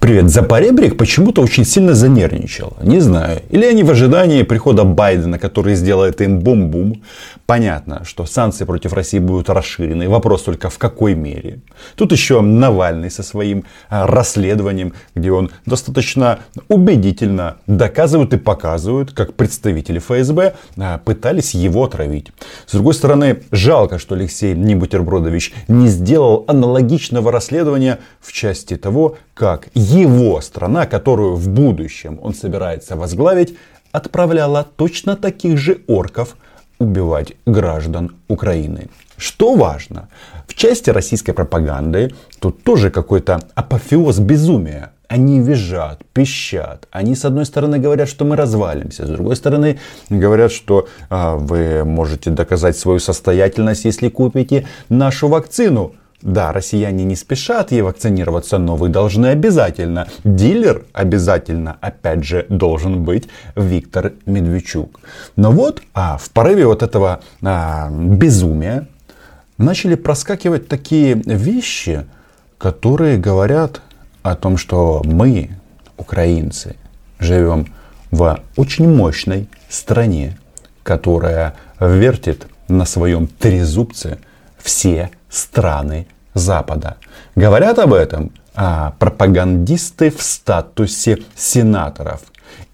Привет, Запоребрик почему-то очень сильно занервничал. Не знаю. Или они в ожидании прихода Байдена, который сделает им бум-бум. Понятно, что санкции против России будут расширены. Вопрос только в какой мере. Тут еще Навальный со своим а, расследованием, где он достаточно убедительно доказывает и показывает, как представители ФСБ а, пытались его отравить. С другой стороны, жалко, что Алексей Небутербродович не сделал аналогичного расследования в части того, как его страна, которую в будущем он собирается возглавить, отправляла точно таких же орков убивать граждан Украины. Что важно, в части российской пропаганды тут тоже какой-то апофеоз безумия. Они визжат, пищат. Они с одной стороны говорят, что мы развалимся, с другой стороны говорят, что а, вы можете доказать свою состоятельность, если купите нашу вакцину. Да, россияне не спешат ей вакцинироваться, но вы должны обязательно. Дилер обязательно, опять же, должен быть Виктор Медведчук. Но вот а, в порыве вот этого а, безумия начали проскакивать такие вещи, которые говорят о том, что мы, украинцы, живем в очень мощной стране, которая вертит на своем трезубце все страны Запада. Говорят об этом а, пропагандисты в статусе сенаторов.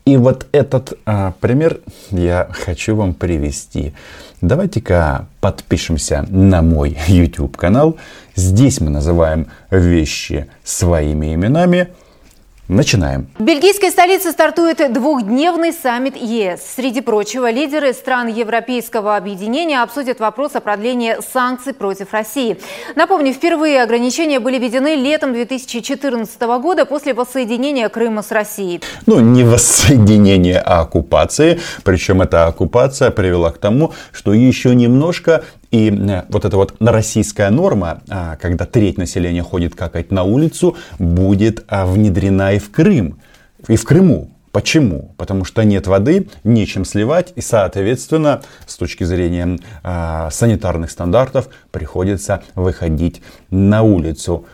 И вот этот а, пример я хочу вам привести. Давайте-ка подпишемся на мой YouTube канал. Здесь мы называем вещи своими именами. Начинаем. В бельгийской столице стартует двухдневный саммит ЕС. Среди прочего, лидеры стран Европейского объединения обсудят вопрос о продлении санкций против России. Напомню, впервые ограничения были введены летом 2014 года после воссоединения Крыма с Россией. Ну, не воссоединение, а оккупации. Причем эта оккупация привела к тому, что еще немножко и э, вот эта вот российская норма, а, когда треть населения ходит какать на улицу, будет а, внедрена и в Крым, и в Крыму. Почему? Потому что нет воды, нечем сливать, и, соответственно, с точки зрения э, санитарных стандартов, приходится выходить на улицу.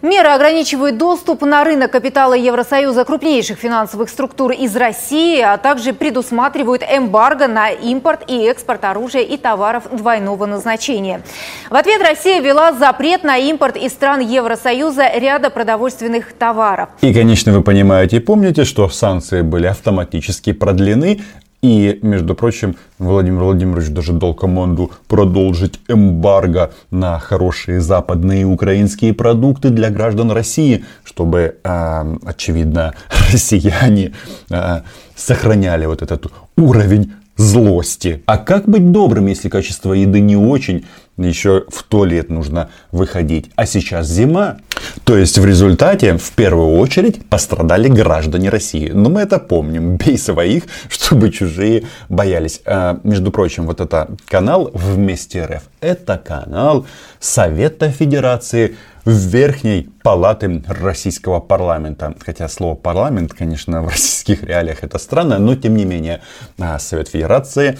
Меры ограничивают доступ на рынок капитала Евросоюза крупнейших финансовых структур из России, а также предусматривают эмбарго на импорт и экспорт оружия и товаров двойного назначения. В ответ Россия ввела запрет на импорт из стран Евросоюза ряда продовольственных товаров. И, конечно, вы понимаете и помните, что санкции были автоматически продлены, и, между прочим, Владимир Владимирович даже дал команду продолжить эмбарго на хорошие западные украинские продукты для граждан России, чтобы, э, очевидно, россияне э, сохраняли вот этот уровень злости. А как быть добрым, если качество еды не очень? Еще в туалет нужно выходить. А сейчас зима. То есть в результате в первую очередь пострадали граждане России. Но мы это помним. Бей своих, чтобы чужие боялись. А, между прочим, вот это канал Вместе РФ. Это канал Совета Федерации Верхней Палаты Российского парламента. Хотя слово парламент, конечно, в российских реалиях это странно, но тем не менее а, Совет Федерации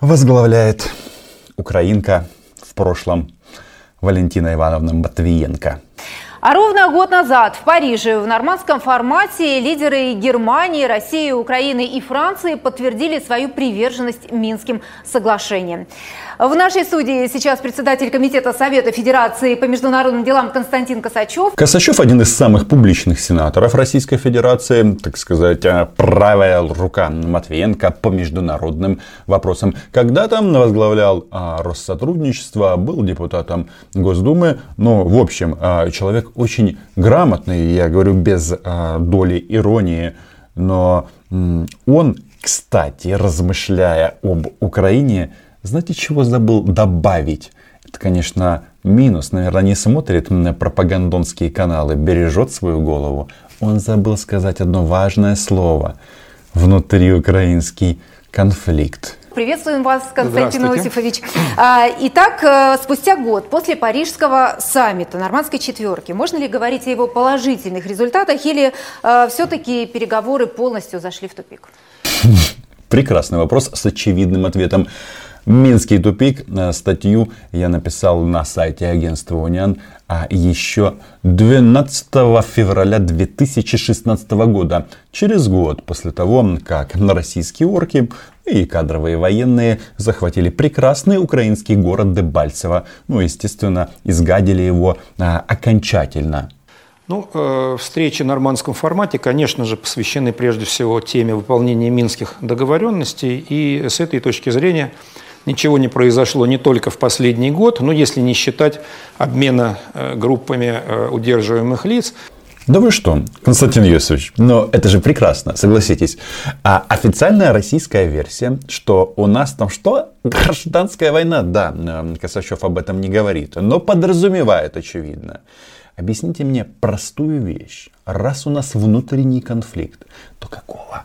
возглавляет украинка прошлом Валентина Ивановна Матвиенко. А ровно год назад в Париже в нормандском формате лидеры Германии, России, Украины и Франции подтвердили свою приверженность Минским соглашениям. В нашей студии сейчас председатель Комитета Совета Федерации по международным делам Константин Косачев. Косачев один из самых публичных сенаторов Российской Федерации, так сказать, а, правая рука Матвиенко по международным вопросам. Когда-то возглавлял а, Россотрудничество, был депутатом Госдумы, но в общем а, человек очень грамотный, я говорю без доли иронии, но он, кстати, размышляя об Украине, знаете, чего забыл добавить? Это, конечно, минус. Наверное, не смотрит на пропагандонские каналы, бережет свою голову. Он забыл сказать одно важное слово. Внутриукраинский конфликт. Приветствуем вас, Константин Иосифович. А, итак, э, спустя год после Парижского саммита Нормандской четверки, можно ли говорить о его положительных результатах или э, все-таки переговоры полностью зашли в тупик? Прекрасный вопрос с очевидным ответом. Минский тупик. Статью я написал на сайте агентства Униан а еще 12 февраля 2016 года, через год после того, как российские орки и кадровые военные захватили прекрасный украинский город Дебальцево. Ну, естественно, изгадили его а, окончательно. Ну, э, встречи в нормандском формате, конечно же, посвящены прежде всего теме выполнения минских договоренностей. И с этой точки зрения ничего не произошло не только в последний год, но если не считать обмена э, группами э, удерживаемых лиц. Да вы что, Константин Юсович, но это же прекрасно, согласитесь. А официальная российская версия, что у нас там что? Гражданская война, да, э, Косачев об этом не говорит, но подразумевает очевидно. Объясните мне простую вещь. Раз у нас внутренний конфликт, то какого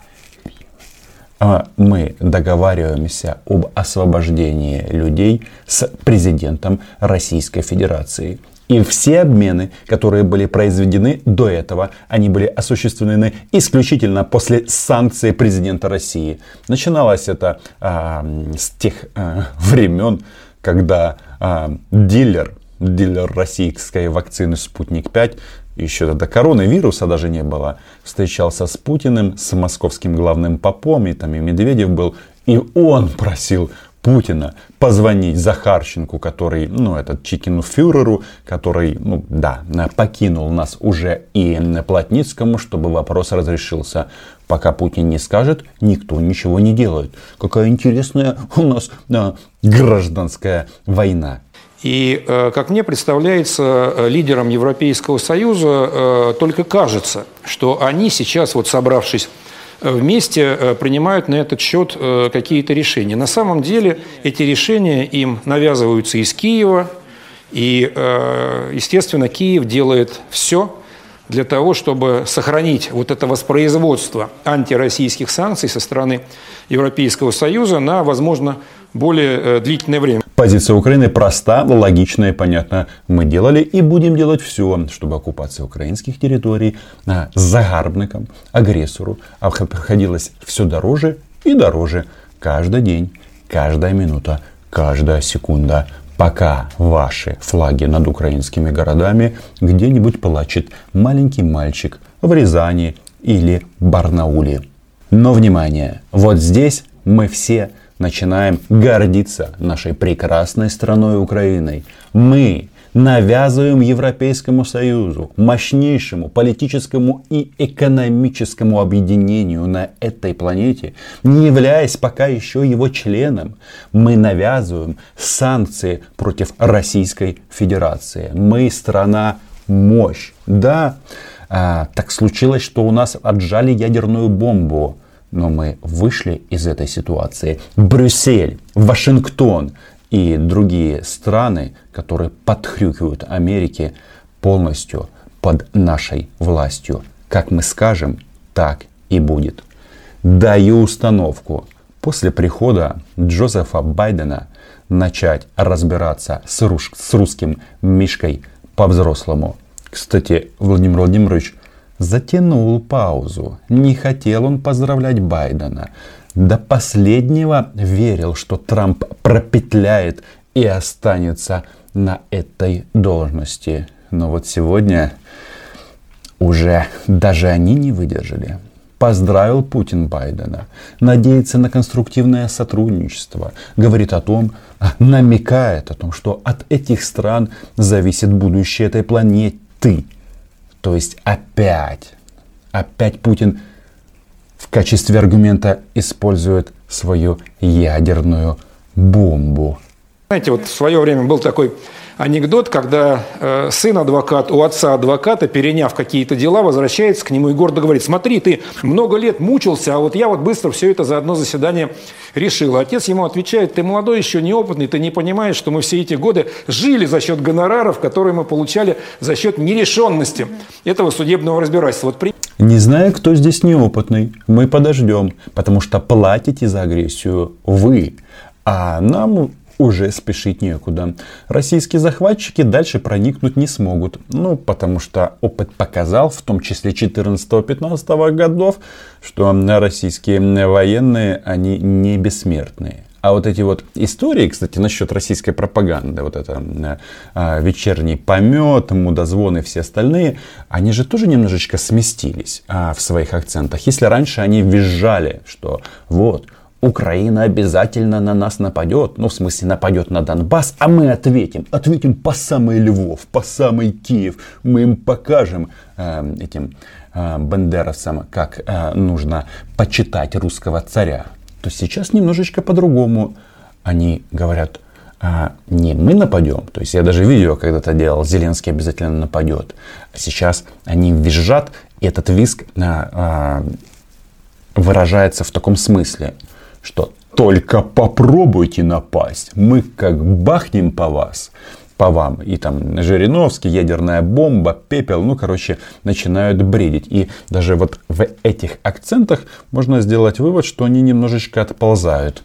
мы договариваемся об освобождении людей с президентом Российской Федерации. И все обмены, которые были произведены до этого, они были осуществлены исключительно после санкций президента России. Начиналось это а, с тех а, времен, когда а, дилер дилер российской вакцины «Спутник-5», еще тогда коронавируса даже не было, встречался с Путиным, с московским главным попом, и там и Медведев был, и он просил Путина позвонить Захарченку, который, ну, этот Чикину фюреру, который, ну, да, покинул нас уже и Плотницкому, чтобы вопрос разрешился. Пока Путин не скажет, никто ничего не делает. Какая интересная у нас да, гражданская война. И, э, как мне представляется, э, лидерам Европейского Союза э, только кажется, что они сейчас, вот собравшись вместе, принимают на этот счет какие-то решения. На самом деле эти решения им навязываются из Киева, и, естественно, Киев делает все для того, чтобы сохранить вот это воспроизводство антироссийских санкций со стороны Европейского Союза на, возможно, более длительное время. Позиция Украины проста, логична и понятна. Мы делали и будем делать все, чтобы оккупация украинских территорий а, загарбникам, агрессору обходилась все дороже и дороже каждый день, каждая минута, каждая секунда пока ваши флаги над украинскими городами где-нибудь плачет маленький мальчик в Рязани или Барнауле. Но внимание, вот здесь мы все начинаем гордиться нашей прекрасной страной Украиной. Мы навязываем Европейскому Союзу, мощнейшему политическому и экономическому объединению на этой планете, не являясь пока еще его членом, мы навязываем санкции против Российской Федерации. Мы страна мощь. Да, а, так случилось, что у нас отжали ядерную бомбу. Но мы вышли из этой ситуации. Брюссель, Вашингтон и другие страны, которые подхрюкивают Америке полностью под нашей властью. Как мы скажем, так и будет. Даю установку после прихода Джозефа Байдена начать разбираться с, рус- с русским Мишкой по-взрослому. Кстати, Владимир Владимирович затянул паузу. Не хотел он поздравлять Байдена. До последнего верил, что Трамп пропетляет и останется на этой должности. Но вот сегодня уже даже они не выдержали. Поздравил Путин Байдена. Надеется на конструктивное сотрудничество. Говорит о том, намекает о том, что от этих стран зависит будущее этой планеты. То есть опять, опять Путин в качестве аргумента использует свою ядерную бомбу. Знаете, вот в свое время был такой анекдот, когда э, сын адвокат у отца адвоката, переняв какие-то дела, возвращается к нему и гордо говорит, смотри, ты много лет мучился, а вот я вот быстро все это за одно заседание решил. Отец ему отвечает, ты молодой еще, неопытный, ты не понимаешь, что мы все эти годы жили за счет гонораров, которые мы получали за счет нерешенности этого судебного разбирательства. Вот при... Не знаю, кто здесь неопытный, мы подождем, потому что платите за агрессию вы, а нам уже спешить некуда. Российские захватчики дальше проникнуть не смогут. Ну, потому что опыт показал, в том числе 14-15 годов, что российские военные, они не бессмертные. А вот эти вот истории, кстати, насчет российской пропаганды, вот это э, вечерний помет, мудозвон и все остальные, они же тоже немножечко сместились э, в своих акцентах. Если раньше они визжали, что вот, Украина обязательно на нас нападет, ну в смысле нападет на Донбасс, а мы ответим, ответим по самый Львов, по самый Киев, мы им покажем э, этим э, бандеровцам, как э, нужно почитать русского царя. То сейчас немножечко по-другому. Они говорят, а, не мы нападем. То есть я даже видео когда-то делал, Зеленский обязательно нападет. А сейчас они визжат, и этот визг а, а, выражается в таком смысле, что только попробуйте напасть, мы как бахнем по вас, по вам. И там Жириновский, ядерная бомба, пепел, ну, короче, начинают бредить. И даже вот в этих акцентах можно сделать вывод, что они немножечко отползают.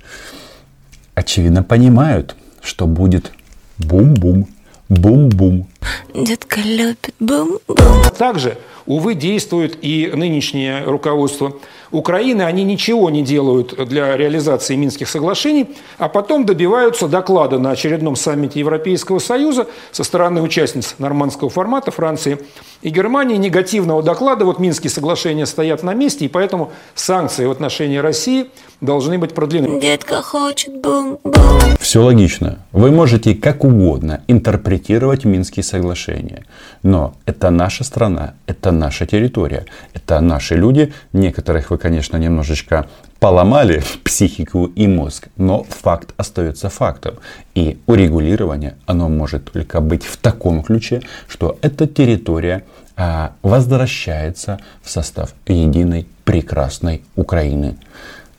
Очевидно, понимают, что будет бум-бум, бум-бум. Детка любит бум-бум. Также, увы, действует и нынешнее руководство Украины, они ничего не делают для реализации Минских соглашений, а потом добиваются доклада на очередном саммите Европейского Союза со стороны участниц нормандского формата Франции и Германии негативного доклада. Вот Минские соглашения стоят на месте, и поэтому санкции в отношении России должны быть продлены. Детка хочет бум-бум. Все логично. Вы можете как угодно интерпретировать Минские соглашения. Но это наша страна, это наша территория, это наши люди. Некоторых вы, конечно, немножечко поломали психику и мозг, но факт остается фактом. И урегулирование, оно может только быть в таком ключе, что эта территория а, возвращается в состав единой прекрасной Украины.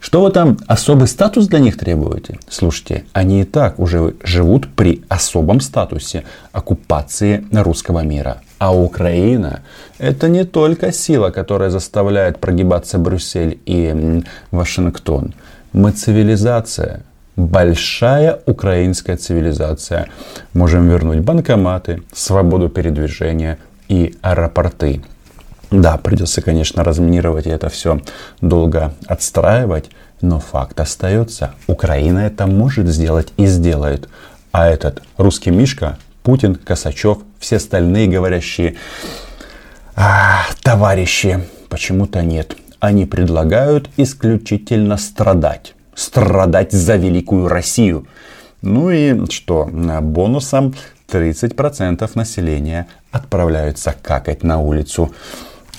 Что вы там особый статус для них требуете? Слушайте, они и так уже живут при особом статусе оккупации русского мира. А Украина это не только сила, которая заставляет прогибаться Брюссель и Вашингтон. Мы цивилизация, большая украинская цивилизация. Можем вернуть банкоматы, свободу передвижения и аэропорты. Да, придется, конечно, разминировать и это все долго отстраивать, но факт остается. Украина это может сделать и сделает. А этот русский Мишка, Путин, Косачев, все остальные говорящие а, товарищи, почему-то нет. Они предлагают исключительно страдать. Страдать за великую Россию. Ну и что, бонусом 30% населения отправляются какать на улицу.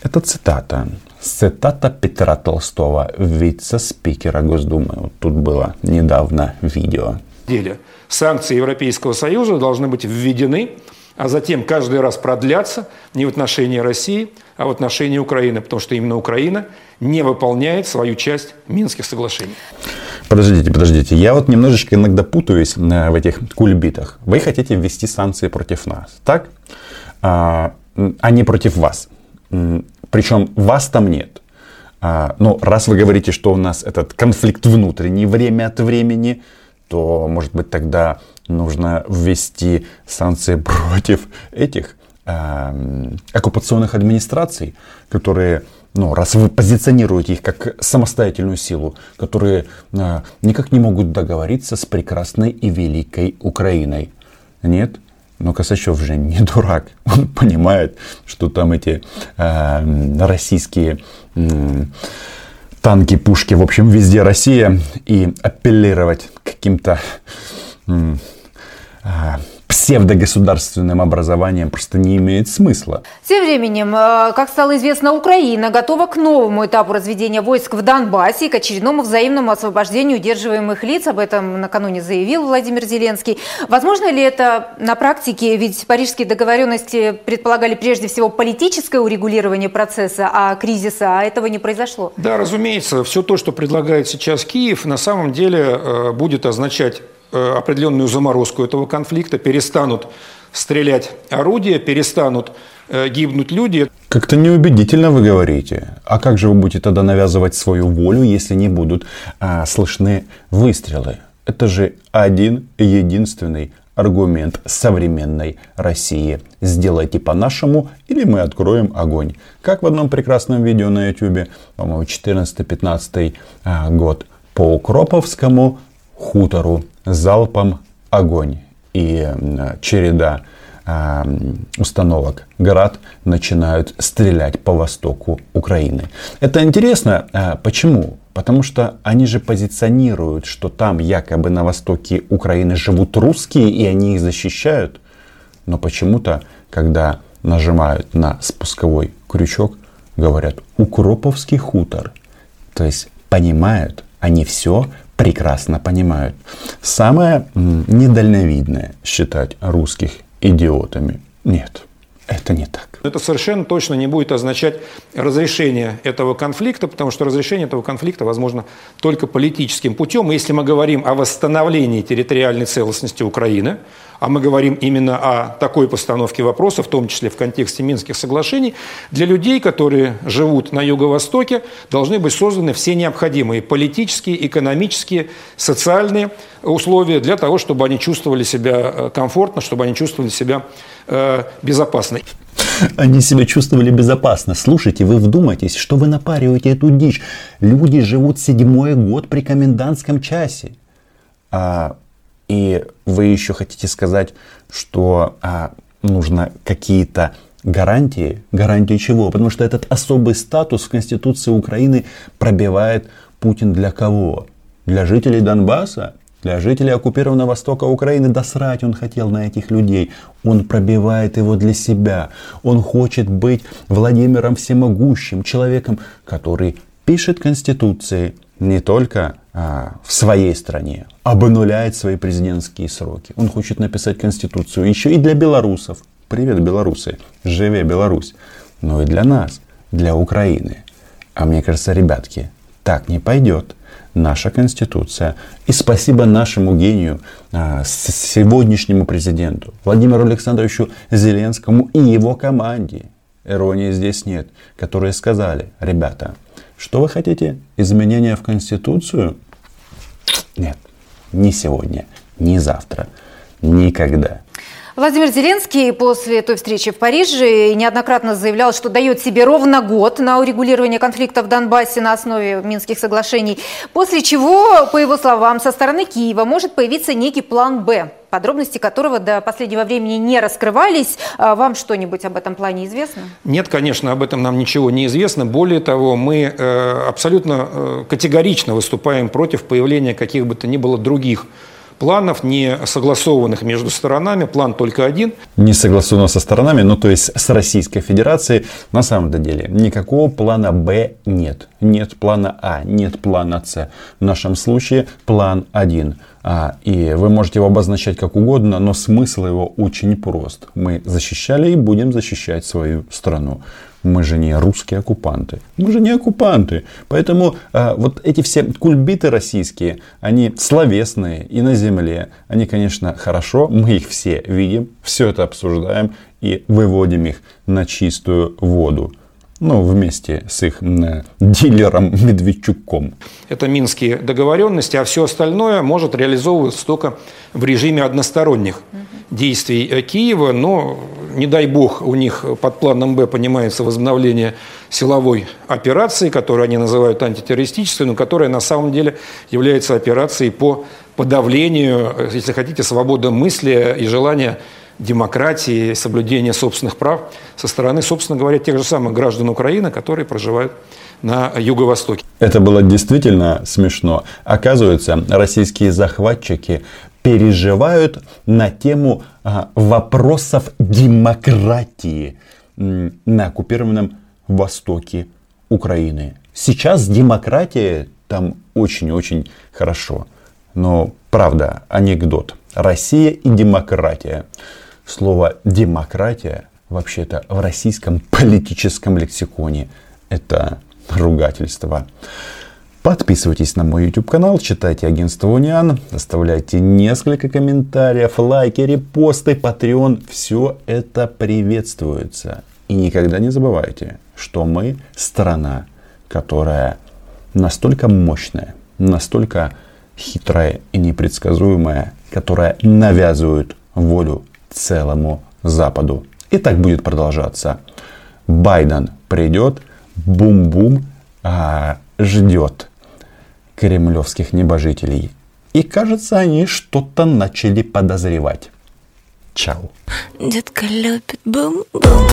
Это цитата. Цитата Петра Толстого, вице-спикера Госдумы. Вот тут было недавно видео. Деле. Санкции Европейского Союза должны быть введены, а затем каждый раз продлятся не в отношении России, а в отношении Украины, потому что именно Украина не выполняет свою часть Минских соглашений. Подождите, подождите. Я вот немножечко иногда путаюсь э, в этих кульбитах. Вы хотите ввести санкции против нас, так? А, а не против вас. Причем вас там нет. А, но раз вы говорите, что у нас этот конфликт внутренний время от времени, то, может быть, тогда нужно ввести санкции против этих э, оккупационных администраций, которые, ну, раз вы позиционируете их как самостоятельную силу, которые э, никак не могут договориться с прекрасной и великой Украиной. Нет? Но Косачев же не дурак. Он понимает, что там эти э, российские э, танки, пушки, в общем, везде Россия. И апеллировать каким-то э, псевдогосударственным образованием просто не имеет смысла. Тем временем, э, как стало известно, Украина готова к новому этапу разведения войск в Донбассе и к очередному взаимному освобождению удерживаемых лиц. Об этом накануне заявил Владимир Зеленский. Возможно ли это на практике? Ведь парижские договоренности предполагали прежде всего политическое урегулирование процесса, а кризиса, а этого не произошло. Да, разумеется, все то, что предлагает сейчас Киев, на самом деле э, будет означать определенную заморозку этого конфликта, перестанут стрелять орудия, перестанут э, гибнуть люди. Как-то неубедительно вы говорите. А как же вы будете тогда навязывать свою волю, если не будут а, слышны выстрелы? Это же один единственный аргумент современной России. Сделайте по-нашему, или мы откроем огонь. Как в одном прекрасном видео на YouTube, по-моему, 14-15 а, год. По Укроповскому хутору залпом огонь. И череда установок «Град» начинают стрелять по востоку Украины. Это интересно. А, почему? Потому что они же позиционируют, что там якобы на востоке Украины живут русские, и они их защищают. Но почему-то, когда нажимают на спусковой крючок, говорят «Укроповский хутор». То есть понимают, они все прекрасно понимают. Самое недальновидное считать русских идиотами. Нет, это не так. Это совершенно точно не будет означать разрешение этого конфликта, потому что разрешение этого конфликта возможно только политическим путем. И если мы говорим о восстановлении территориальной целостности Украины, а мы говорим именно о такой постановке вопроса, в том числе в контексте Минских соглашений, для людей, которые живут на Юго-Востоке, должны быть созданы все необходимые политические, экономические, социальные условия для того, чтобы они чувствовали себя э, комфортно, чтобы они чувствовали себя э, безопасно. Они себя чувствовали безопасно. Слушайте, вы вдумайтесь, что вы напариваете эту дичь. Люди живут седьмой год при комендантском часе. А, и вы еще хотите сказать, что а, нужно какие-то гарантии. Гарантии чего? Потому что этот особый статус в Конституции Украины пробивает Путин для кого? Для жителей Донбасса? Для жителей оккупированного востока Украины досрать он хотел на этих людей. Он пробивает его для себя. Он хочет быть Владимиром Всемогущим, человеком, который пишет конституции не только а, в своей стране, обнуляет свои президентские сроки. Он хочет написать конституцию еще и для белорусов. Привет, белорусы, живе Беларусь. Но и для нас, для Украины. А мне кажется, ребятки, так не пойдет наша Конституция. И спасибо нашему гению, а, сегодняшнему президенту Владимиру Александровичу Зеленскому и его команде. Иронии здесь нет, которые сказали, ребята, что вы хотите? Изменения в Конституцию? Нет, не сегодня, не завтра, никогда. Владимир Зеленский после той встречи в Париже неоднократно заявлял, что дает себе ровно год на урегулирование конфликта в Донбассе на основе Минских соглашений, после чего, по его словам, со стороны Киева может появиться некий план «Б», подробности которого до последнего времени не раскрывались. А вам что-нибудь об этом плане известно? Нет, конечно, об этом нам ничего не известно. Более того, мы э, абсолютно э, категорично выступаем против появления каких бы то ни было других планов, не согласованных между сторонами. План только один. Не согласованного со сторонами, ну то есть с Российской Федерацией. На самом деле никакого плана Б нет. Нет плана А, нет плана С. В нашем случае план один. А, и вы можете его обозначать как угодно, но смысл его очень прост. Мы защищали и будем защищать свою страну. Мы же не русские оккупанты. Мы же не оккупанты. Поэтому э, вот эти все кульбиты российские, они словесные и на земле. Они, конечно, хорошо. Мы их все видим, все это обсуждаем и выводим их на чистую воду ну, вместе с их дилером Медведчуком. Это минские договоренности, а все остальное может реализовываться только в режиме односторонних действий э, Киева, но, не дай бог, у них под планом Б понимается возобновление силовой операции, которую они называют антитеррористической, но которая на самом деле является операцией по подавлению, э, если хотите, свободы мысли и желания демократии, соблюдения собственных прав со стороны, собственно говоря, тех же самых граждан Украины, которые проживают на юго-востоке. Это было действительно смешно. Оказывается, российские захватчики переживают на тему а, вопросов демократии на оккупированном востоке Украины. Сейчас демократия там очень-очень хорошо. Но правда, анекдот. Россия и демократия. Слово «демократия» вообще-то в российском политическом лексиконе это ругательство. Подписывайтесь на мой YouTube канал, читайте агентство Униан, оставляйте несколько комментариев, лайки, репосты, Patreon. Все это приветствуется. И никогда не забывайте, что мы страна, которая настолько мощная, настолько хитрая и непредсказуемая, которая навязывает волю целому Западу. И так будет продолжаться. Байден придет, бум-бум, а, ждет кремлевских небожителей И кажется, они что-то начали подозревать. Чао. Детка любит бум-бум.